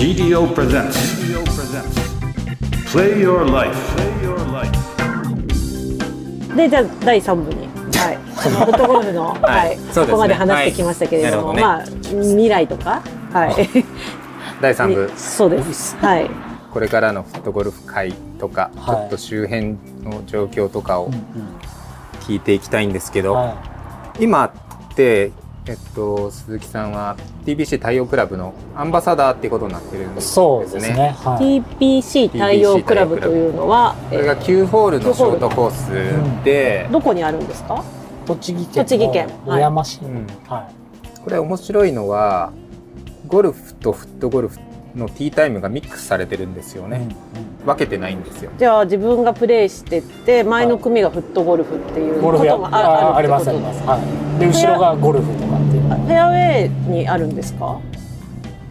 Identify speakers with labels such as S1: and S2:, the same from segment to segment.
S1: GDO presents. Play Your Life.
S2: でじゃあ第3部に、はい、そのフットゴルフの、はい。
S3: はい。そうですね。
S2: ここまで話してきましたけれども、
S3: はい。
S2: まあ未来とか、はい、
S3: 第3部。
S2: そうです。はい。
S3: これからのフットゴルフ界とか、
S4: はい。
S3: ちょっと周辺の状況とかを
S4: うん
S3: 聞いていきたいんですけど、
S4: うんは
S3: 今って、えっと、鈴木さんは TBC 太陽クラブのアンバサダーっていうことになってるん
S4: い、
S3: です
S4: そうですね。はい。
S2: TPC 太陽クラブというのは、
S3: これが9ホールのショートコースで、
S2: どこにあるんですか？
S4: 栃木県
S2: 栃木県
S4: の小山市。
S3: うん
S4: は
S3: これ面白いのはゴルフとフットゴルフのティータイムがミックスされてるんですよ
S4: い。
S3: ね、分けてないんですよ
S2: じゃあ自分がプレイしてて前の組がフットゴルフっていうこ
S4: ゴルフや
S2: ともあ
S4: あありますあります。はい。で後ろがゴルフとかっていう
S2: フェアウェイにあるんですか？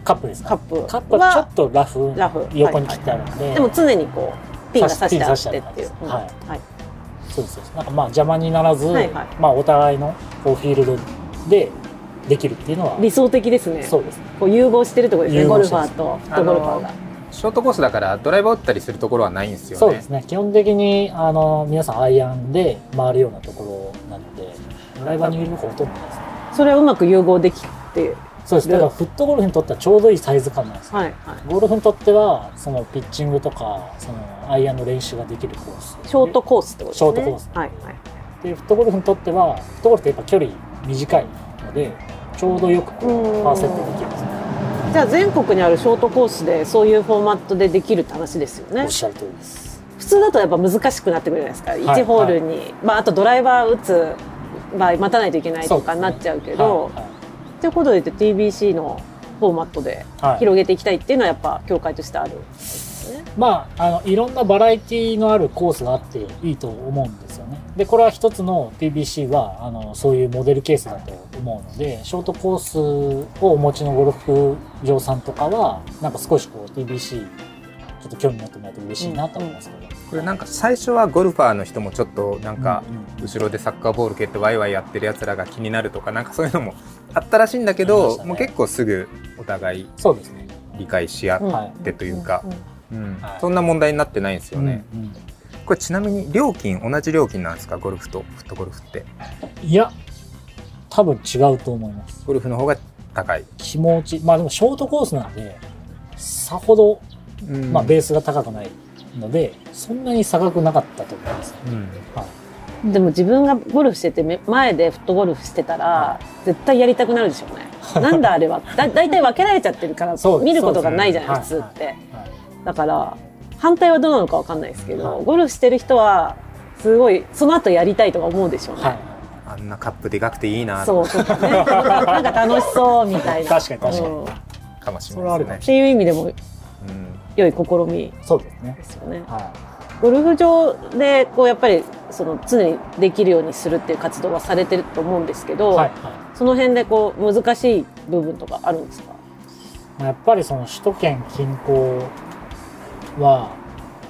S4: カップですか？
S2: カップ
S4: カップはちょっとラフ
S2: ラフ
S4: 横に切ってあるんで。
S2: でも常にこうピンが刺してあってっていう。はい。
S4: そうですそうです。なんかまあ邪魔にならず、
S2: はいはい
S4: まあお互いのこうフィールドでできるっていうのは
S2: 理想的ですね。
S4: そうですね。
S2: こう融合してるってことですね。ゴルフ
S4: 融合してます
S2: ァーとフットゴルファーが。
S3: ショートコースだからドライバー打ったりするところはないんですよね
S4: そうですね。基本的にあの皆さんアイアンで回るようなところなので、ドライバーにいるのがほとんどないですね。
S2: それはうまく融合できて、
S4: そうです。だからフットゴルフにとってはちょうどいいサイズ感なんですよ。
S2: はいはい。
S4: ゴルフにとってはそのピッチングとかそのアイアンの練習ができるコース。
S2: ショートコースってことですね。
S4: ショートコース
S2: はいはい。
S4: でフットゴルフにとってはフットゴルフってやっぱ距離短いのでちょうどよくパーセットできるんですね。
S2: じゃあ全国にあるショートコースでそういうフォーマットでできるって話ですよね
S4: おっ。しゃる通りです。
S2: 普通だとやっぱ難しくなってくるじゃないですか。
S4: はい
S2: 1ホールに、まああとドライバー打つ場合待たないといけないとか
S4: そうですね
S2: なっちゃうけど、
S4: はいはい
S2: ということで言って TBC のフォーマットで
S4: はい
S2: 広げていきたいっていうのはやっぱ協会としてあるね。
S4: まあ、あのいろんなバラエティのあるコースがあっていいと思うんですよね。でこれは一つの TBC はあのそういうモデルケースだと思うのでショートコースをお持ちのゴルフ場さんとかはなんか少しこう TBC ちょっと興味持ってもらえると嬉しいなと思いますけど。
S3: これなんか最初はゴルファーの人もちょっとなんか
S4: うんうん
S3: 後ろでサッカーボール蹴ってワイワイやってるやつらが気になるとかなんかそういうのもあったらしいんだけど、
S4: ね。
S3: もう結構すぐお互い
S4: そうですね。
S3: 理解し合っ
S4: はい
S3: てというか、
S2: ん。
S3: うん。
S4: はい。
S3: そんな問題になってないんですよね、
S4: うんうん
S3: これちなみに料金同じ料金なんですか？ゴルフとフットゴルフって。
S4: いや多分違うと思います。
S3: ゴルフの方が高い、
S4: 気持ちまあでもショートコースなんでさほど、
S3: うん。
S4: まあ、ベースが高くないのでそんなに差額なかったと思います、
S3: うん。
S4: はい、
S2: でも自分がゴルフしててめ前でフットゴルフしてたら絶対やりたくなるでしょうね。なんだあれは。だだいたい分けられちゃってるから見ることがないじゃない、
S4: そうです
S2: 普通って。
S4: はい。
S2: だから反対はどうなのか分かんないですけど、
S4: はい。
S2: ゴルフしてる人はすごいその後やりたいとか思うでしょうね。
S4: はい。
S3: あんなカップでかくていいな。
S2: そうそうかね。なんか楽しそうみたいな。
S4: 確かに確かに。
S2: うん。っ
S3: かもしれないですね、
S2: ていう意味でも
S3: うん。
S2: 良い試み
S4: そうですね。
S2: ですよね。
S4: は
S2: ゴルフ場でこうやっぱりその常にできるようにするっていう活動はされてると思うんですけど、
S4: い、はいはい。
S2: その辺でこう難しい部分とかあるんですか？
S4: まあやっぱりその首都圏近郊は、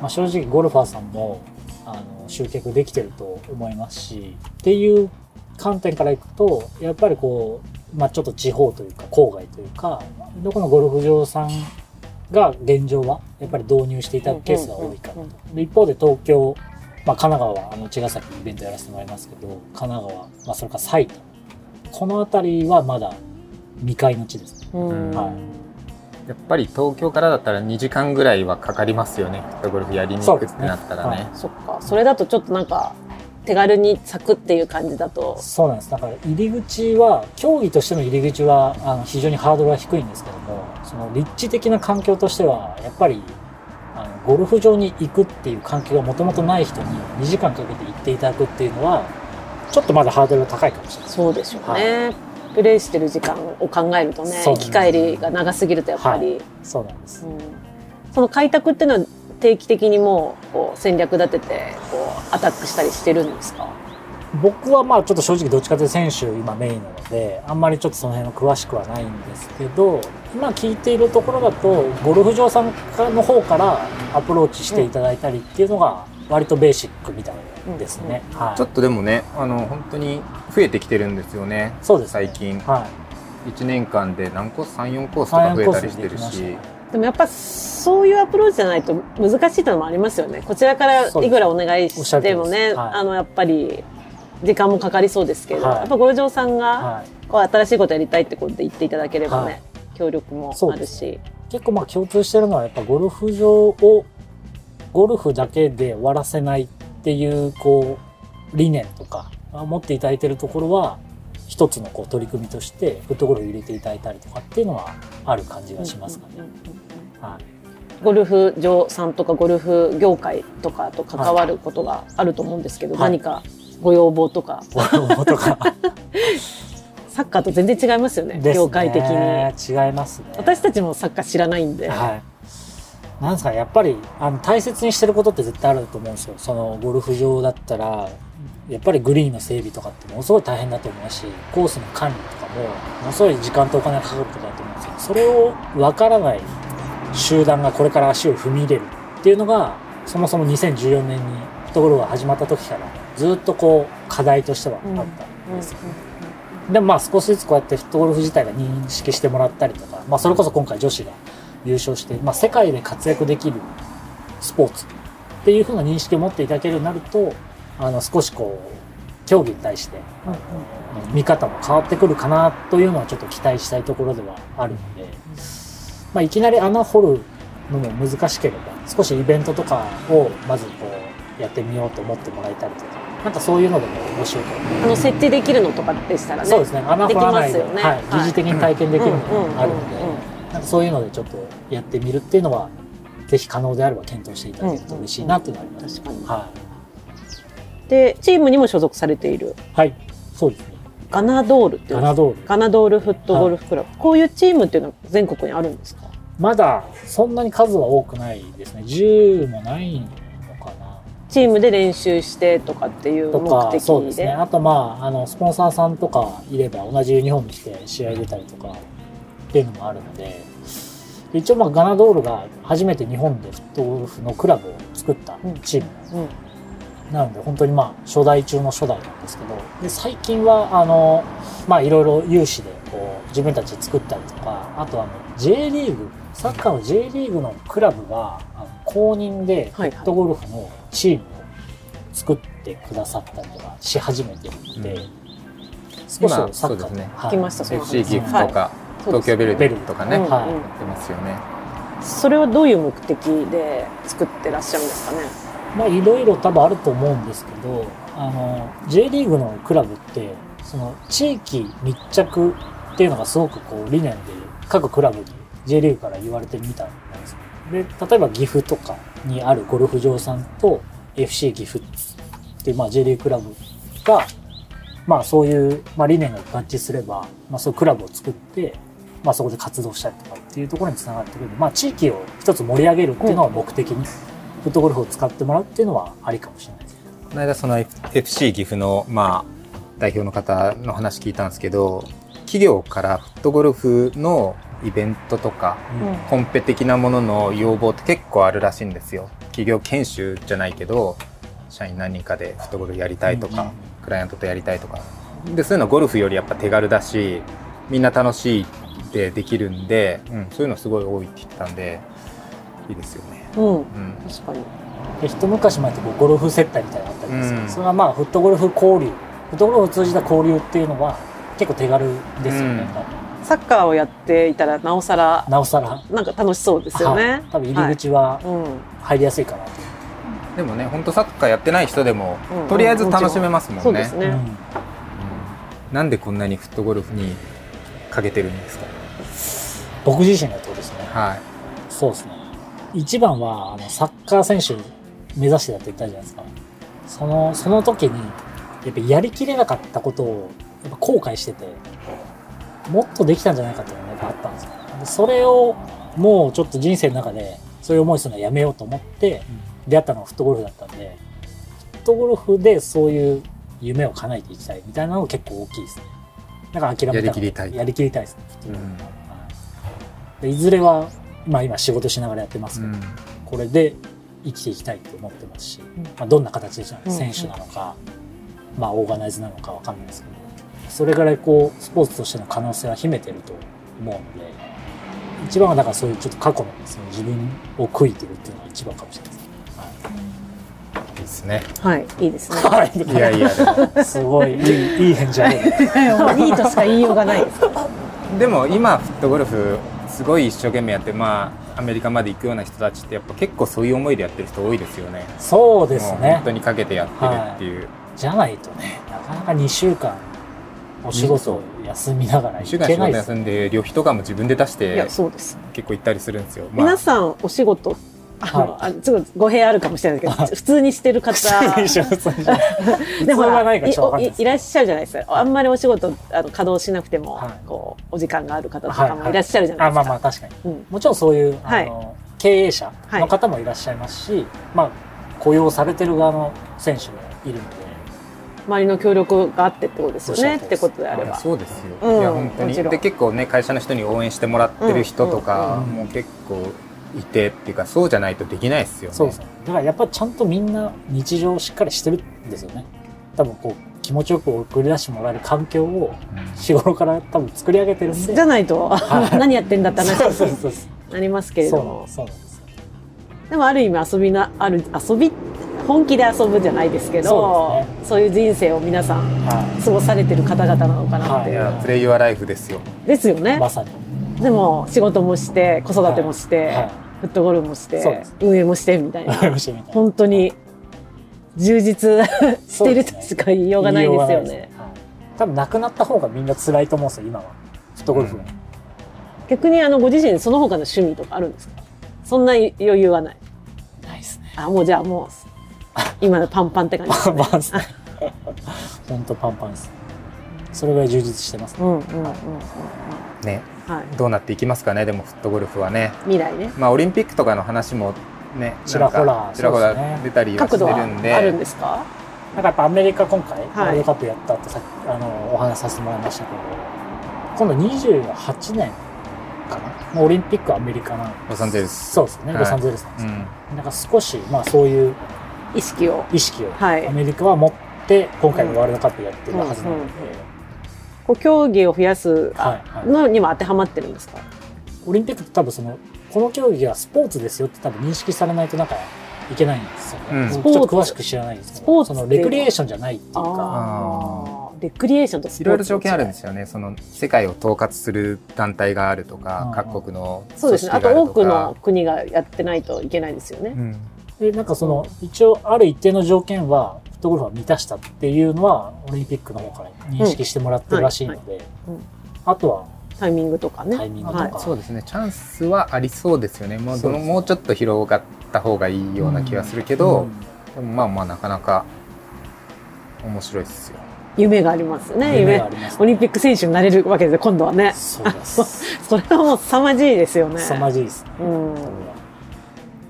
S4: まあ、正直ゴルファーさんもあの集客できてると思いますしっていう観点からいくとやっぱりこう、まあ、ちょっと地方というか郊外というかどこのゴルフ場さんが現状はやっぱり導入していただくケースが多いかなと。で一方で東京、まあ、神奈川はあの茅ヶ崎イベントやらせてもらいますけど神奈川、まあ、それから埼玉。この辺りはまだ未開の地です。ね。
S2: うん。
S4: はい
S3: やっぱり東京からだったら2時間ぐらいはかかりますよねゴルフやりに行くってなったらね
S4: そうですね
S2: そっか。それだとちょっとなんか手軽に咲くっていう感じだと。
S4: そうなんです。だから入り口は、競技としての入り口はあの非常にハードルは低いんですけども、その立地的な環境としては、やっぱりあのゴルフ場に行くっていう環境がもともとない人に2時間かけて行っていただくっていうのは、ちょっとまだハードルが高いかもしれない。
S2: そうでしょうね。プレイしてる時間を考えるとね、行き帰りが長すぎるとやっぱり、
S4: はいそうなんです。
S2: うんその開拓っていうのは定期的にもうこう戦略立ててこうアタックしたりしてるんですか？
S4: 僕はまあちょっと正直どっちかというと選手今メインなので、あんまりちょっとその辺は詳しくはないんですけど、今聞いているところだと、ゴルフ場さんの方からアプローチしていただいたりっていうのが割とベーシックみたいですね。はい。
S3: ちょっとでもねあの本当に増えてきてるんですよね。
S4: そうですね。
S3: 最近。
S4: はい。
S3: 1年間で何コース34コースとか増えたりしてるし。
S4: 三四コースで
S2: もやっぱそういうアプローチじゃないと難しいというのもありますよね。こちらからいくらお願いしてもね、
S4: はい、
S2: あのやっぱり時間もかかりそうですけど、はい、やっぱ五条さんがこう新しいことやりたいってことで言っていただければね、はい、協力もあるし。
S4: 結構まあ共通してるのはやっぱゴルフ場をゴルフだけで終わらせないっていうこう理念とか持っていただいてるところは一つのこう取り組みとしてフットゴルフ入れていただいたりとかっていうのはある感じがしますかね。
S2: ゴルフ場さんとかゴルフ業界とかと関わることがあると思うんですけど、はい、何かご要望とか。
S4: ご要望とか
S2: サッカーと全然違いますよね、ね業界的に。
S4: 違いますね。
S2: 私たちもサッカー知らないんで。
S4: はい。なんですかやっぱり、あの、大切にしてることって絶対あると思うんですよ。その、ゴルフ場だったら、やっぱりグリーンの整備とかってものすごい大変だと思うし、コースの管理とかも、ものすごい時間とお金がかかることだと思うんですけど、それを分からない集団がこれから足を踏み入れるっていうのが、そもそも2014年にフットゴルフが始まった時からずっとこう課題としてはあったんですよ、でもまあ少しずつこうやってフットゴルフ自体が認識してもらったりとか、まあそれこそ今回女子が優勝して、まあ世界で活躍できるスポーツっていうふうな認識を持っていただけるようになると、あの少しこう、競技に対して、見方も変わってくるかなというのはちょっと期待したいところではあるので、まあいきなり穴掘るのも難しければ、少しイベントとかをまずこうやってみようと思ってもらえたりとか、なんかそういうのでも面白いと
S2: あの設置できるのとかでしたらね。
S4: そうですね。穴掘らないで、ね、はい、疑似的に体験できるのがあるのでなんかそういうのでちょっとやってみるっていうのはぜひ可能であれば検討していただけると嬉しいなっていうのはあります、
S2: 確かに、はい、でチームにも所属されている。
S4: はい。そうですね。
S2: ガナドールっていう。
S4: ガナドール。
S2: ガナドールフットゴルフクラブ、はい、こういうチームっていうのは全国にあるんですか？
S4: まだそんなに数は多くないですね。10もない
S2: チームで練習してとかっていう目的
S4: そうですね。あとまあ、あの、スポンサーさんとかいれば同じユニフォーム着て試合出たりとかっていうのもあるので、一応まあガナドールが初めて日本でフットゴルフのクラブを作ったチーム、うん。うん、なので本当にまあ初代中の初代なんですけど、で最近はあの、まあいろいろ有志でこう自分たちで作ったりとか、あとあの J リーグ、サッカーの J リーグのクラブが公認でフットゴルフのチームを作ってくださったりとかし始めてるので、うん、
S3: 少しサッカーで、ね、聞きました、FC ギフとか、はい、東京ベルとかね、はい、やってますよね。
S2: それはどういう目的で作ってらっしゃるんですかね？
S4: まあいろいろ多分あると思うんですけど、あの、J リーグのクラブって、その地域密着っていうのがすごくこう理念で各クラブに J リーグから言われてるみたいなんですで、例えば岐阜とかにあるゴルフ場さんと FC 岐阜っていう、まあ J リーグクラブが、まあそういう、まあ理念が合致すれば、まあそういうクラブを作って、まあそこで活動したりとかっていうところにつながってくる。まあ地域を一つ盛り上げるっていうのを目的に、フットゴルフを使ってもらうっていうのはありかもしれないです。
S3: この間その FC 岐阜の、まあ代表の方の話聞いたんですけど、企業からフットゴルフのイベントとか、うん、コンペ的なものの要望って結構あるらしいんですよ。企業研修じゃないけど、社員何人かでフットゴルフやりたいとか、うんうん、クライアントとやりたいとか。で、そういうのゴルフよりやっぱ手軽だし、みんな楽しいでできるんで、うん、そういうのすごい多いって言ったんで、いいですよね。
S2: うん。うん、確かに。
S4: で一昔前ってこうゴルフ接待みたいなのあったりですけど、うん、それはまあフットゴルフ交流、フットゴルフを通じた交流っていうのは結構手軽ですよね。うん。
S2: サッカーをやっていたらなおさら
S4: なおさら。
S2: なんか楽しそうですよね、はい、
S4: 多分入り口は入りやすいかなと、
S3: はい、でもね本当サッカーやってない人でも、うん、とりあえず楽しめますもんね、そうですね、うん、なんでこんなにフットゴルフにかけてるんですか？
S4: 僕自身がってことですね。
S3: はい。
S4: そうですね。一番はあのサッカー選手目指してたって言ったじゃないですか。そのその時にやっぱやりきれなかったことをやっぱ後悔しててもっとできたんじゃないかっていうのがあったんですよ。でそれをもうちょっと人生の中でそういう思いするのはやめようと思って出会ったのがフットゴルフだったんで、フットゴルフでそういう夢を叶えていきたいみたいなのが結構大きいですね。だから諦めた
S3: やりきりたい。
S4: やりきりたいですね。うん、い。ずれは、まあ今仕事しながらやってますけど、うん、これで生きていきたいと思ってますし、まあ、どんな形でしょうね、選手なのか、まあオーガナイズなのかわかんないですけど、それぐらいこう、スポーツとしての可能性は秘めてると思うので。一番はだからそういうちょっと過去のその自分を悔いてるっていうのが一番かもしれないです
S3: ですね。
S2: はい、いいですね。
S4: はい、
S3: いやいや、
S4: すごいいいいい返事ある。
S2: いいとしか言いようがないです。
S3: でも今フットゴルフすごい一生懸命やってまあアメリカまで行くような人たちってやっぱ結構そういう思いでやってる人多いですよね。
S4: そうですね。
S3: 本当にかけてやってるっていう。はい、
S4: じゃないとね、なかなか2週間お仕事休みながら
S3: 行けないです。2週間仕事休んで旅費とかも自分で出して
S2: いやそうです
S3: 結構行ったりするんですよ。
S2: まあ、皆さんお仕事はい、あちょっと語弊あるかもしれないけど、普通にしてる方。でもいいらっしゃるじゃないですか。あんまりお仕事あの稼働しなくても、はい、こうお時間がある方とかもいらっしゃるじゃないですか。
S4: はいはい、あまあまあ確かに、うん。もちろんそういうあの、経営者の方もいらっしゃいますし、まあ雇用されてる側の選手もいるので。
S2: 周りの協力があってってことですよね。ってことであれば。
S3: そうですよ、うん、いや本当に。で結構ね会社の人に応援してもらってる人とかも結構いてっていうかそうじゃないとできないですよね。
S4: そうですね。だからやっぱちゃんとみんな日常をしっかりしてるんですよね。多分こう気持ちよく送り出してもらえる環境を日頃から多分作り上げてるんで、
S2: じゃないと、はい、何やってんだって話になりますけれども。
S4: そうなんです
S2: でもある意味遊びなある遊び本気で遊ぶじゃないですけど、ね、そういう人生を皆さん過ごされてる方々なのかなっていう、
S3: はい、プレイユアライフですよ。
S2: ですよね。
S4: まさに
S2: でも仕事もして子育てもして、はい。はい、フットゴルフもして運営もしてみたいな。本当に充実 してるとしか言いようがないですよね、ね、
S4: 多分なくなった方がみんな辛いと思うんですよ今は。フットゴルフは、うん、
S2: 逆にあのご自身その他の趣味とかあるんですか？そんな余裕はない。
S4: ないですね。
S2: あもうじゃあもう今のパンパンって感じです、ね、
S4: パンパンですね。本当パンパンです。それぐらい充実してます、ね、うんうんうんうん
S3: ねはい、どうなっていきますかね。でもフットゴルフはね。
S2: 未来ね。
S3: まあオリンピックとかの話もね
S4: ちらほら
S3: ちらほら出たりはしてるんで。
S2: あるんですか？
S4: なんかやっぱアメリカ今回、ワールドカップやったってさあのお話しさせてもらいましたけど今度28年かな？オリンピックアメリカな
S3: ロサンゼルス。
S4: そうですね、ロサンゼルスなんです。けど、うん、なんか少しまあそういう
S2: 意識を。
S4: 意識を、はい、アメリカは持って今回のワールドカップやってるはずなので、うんうん
S2: こう競技を増やすのにも当てはまってるんですか、はいはい、
S4: オリンピックって多分そのこの競技はスポーツですよって多分認識されないとなんかいけないんですよね。うん、ちょっと詳しく知らないですけど、そのレクリエーションじゃないっていうか。
S2: レクリエーションと
S3: いろいろ条件あるんですよね。その世界を統括する団体があるとか、各国の
S2: そうですね。あと多くの国がやってないといけないですよね。うん、
S4: で、なんかその、一応ある一定の条件は、フットゴルフは満たしたっていうのは、オリンピックの方から認識してもらってるらしいので、あとは
S2: タイミングとかね。
S4: タイミングとか、はい、
S3: そうですね。チャンスはありそうですよね。もうどのもうちょっと広がった方がいいような気がするけど、うん、でもまあまあなかなか面白いですよ。
S2: 夢がありますね。夢、ね、オリンピック選手になれるわけです今度はね。
S4: そうです。
S2: それはもう凄まじいですよね。
S4: 凄まじいです、
S2: うん。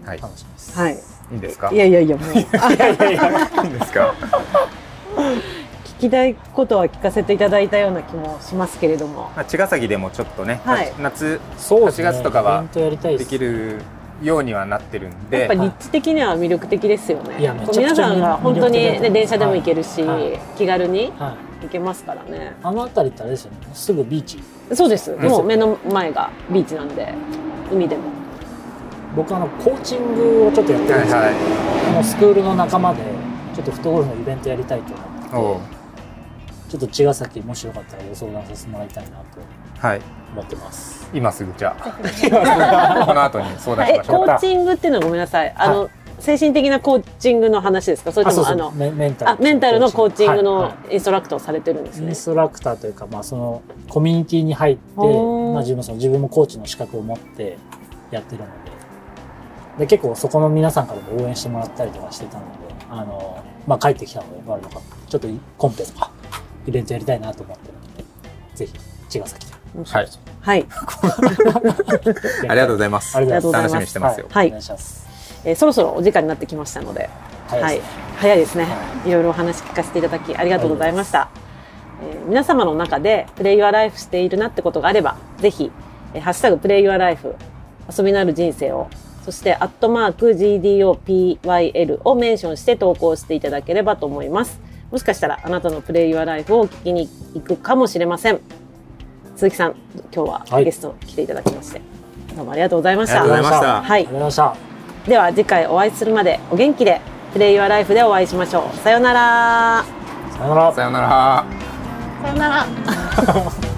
S3: はい。
S4: 楽しみです。
S2: はい。い
S3: いんですか？
S2: いやいやいやもう。いやいやいや。
S3: いいんですか？
S2: 聞きたいことは聞かせていただいたような気もしますけれども、
S3: まあ、茅ヶ崎でもちょっとね、
S2: はい、
S3: 夏8月とかはできるようにはなってるんで。
S2: やっぱ立地的には魅力的ですよね、いや皆さんが本当に、ね、電車でも行けるし、はい、気軽に行けますからね、
S4: あの辺りってあれですよね。すぐビーチ。
S2: そうです。でも目の前がビーチなんで海でも
S4: 僕あのコーチングをちょっとやってるんですけど、はいはい、あのスクールの仲間でちょっとフットゴルフのイベントやりたいと思ってちょっと茅ヶ崎もしよかったらご相談させてもらいたいなと思ってます。
S3: はい、今すぐじゃあ。この後に相談しまし
S2: ょうコーチングっていうのはごめんなさい。あの、はい、精神的なコーチングの話ですか？それともあのメンタル。メンタルのコーチングのインストラクターをされてるんですね、
S4: インストラクターというか、まあ、そのコミュニティに入って、まあ、自分その自分もコーチの資格を持ってやってるのでで結構そこの皆さんからも応援してもらったりとかしてたのであの、まあ、帰ってきたのでワールドカップちょっとコンペとかイベントやりたいなと思ってるので、ぜひ、茅ヶ崎で。
S3: はい。
S2: はい。
S3: ありがとうございます。
S2: ありがとうございます。
S3: 楽しみにしてますよ。
S2: はい。お願いします。えー、そろそろお時間になってきましたので、はい。早いですね。いろいろお話聞かせていただきありがとうございました。えー、皆様の中でプレイユアライフしているなってことがあれば、ぜひ、えー、ハッシュタグプレイユアライフ、遊びのある人生を、そして、アットマーク GDOPYL をメンションして投稿していただければと思います。もしかしたらあなたのプレイユアライフを聞きに行くかもしれません。鈴木さん、今日はゲスト来ていただきまして、はい、どうもありがとうございました
S3: ありがとうございました
S2: はい
S4: ありがとうございました。
S2: では次回お会いするまでお元気でプレイユアライフでお会いしましょうさようなら
S4: さよなら。
S3: さよなら。
S2: さようなら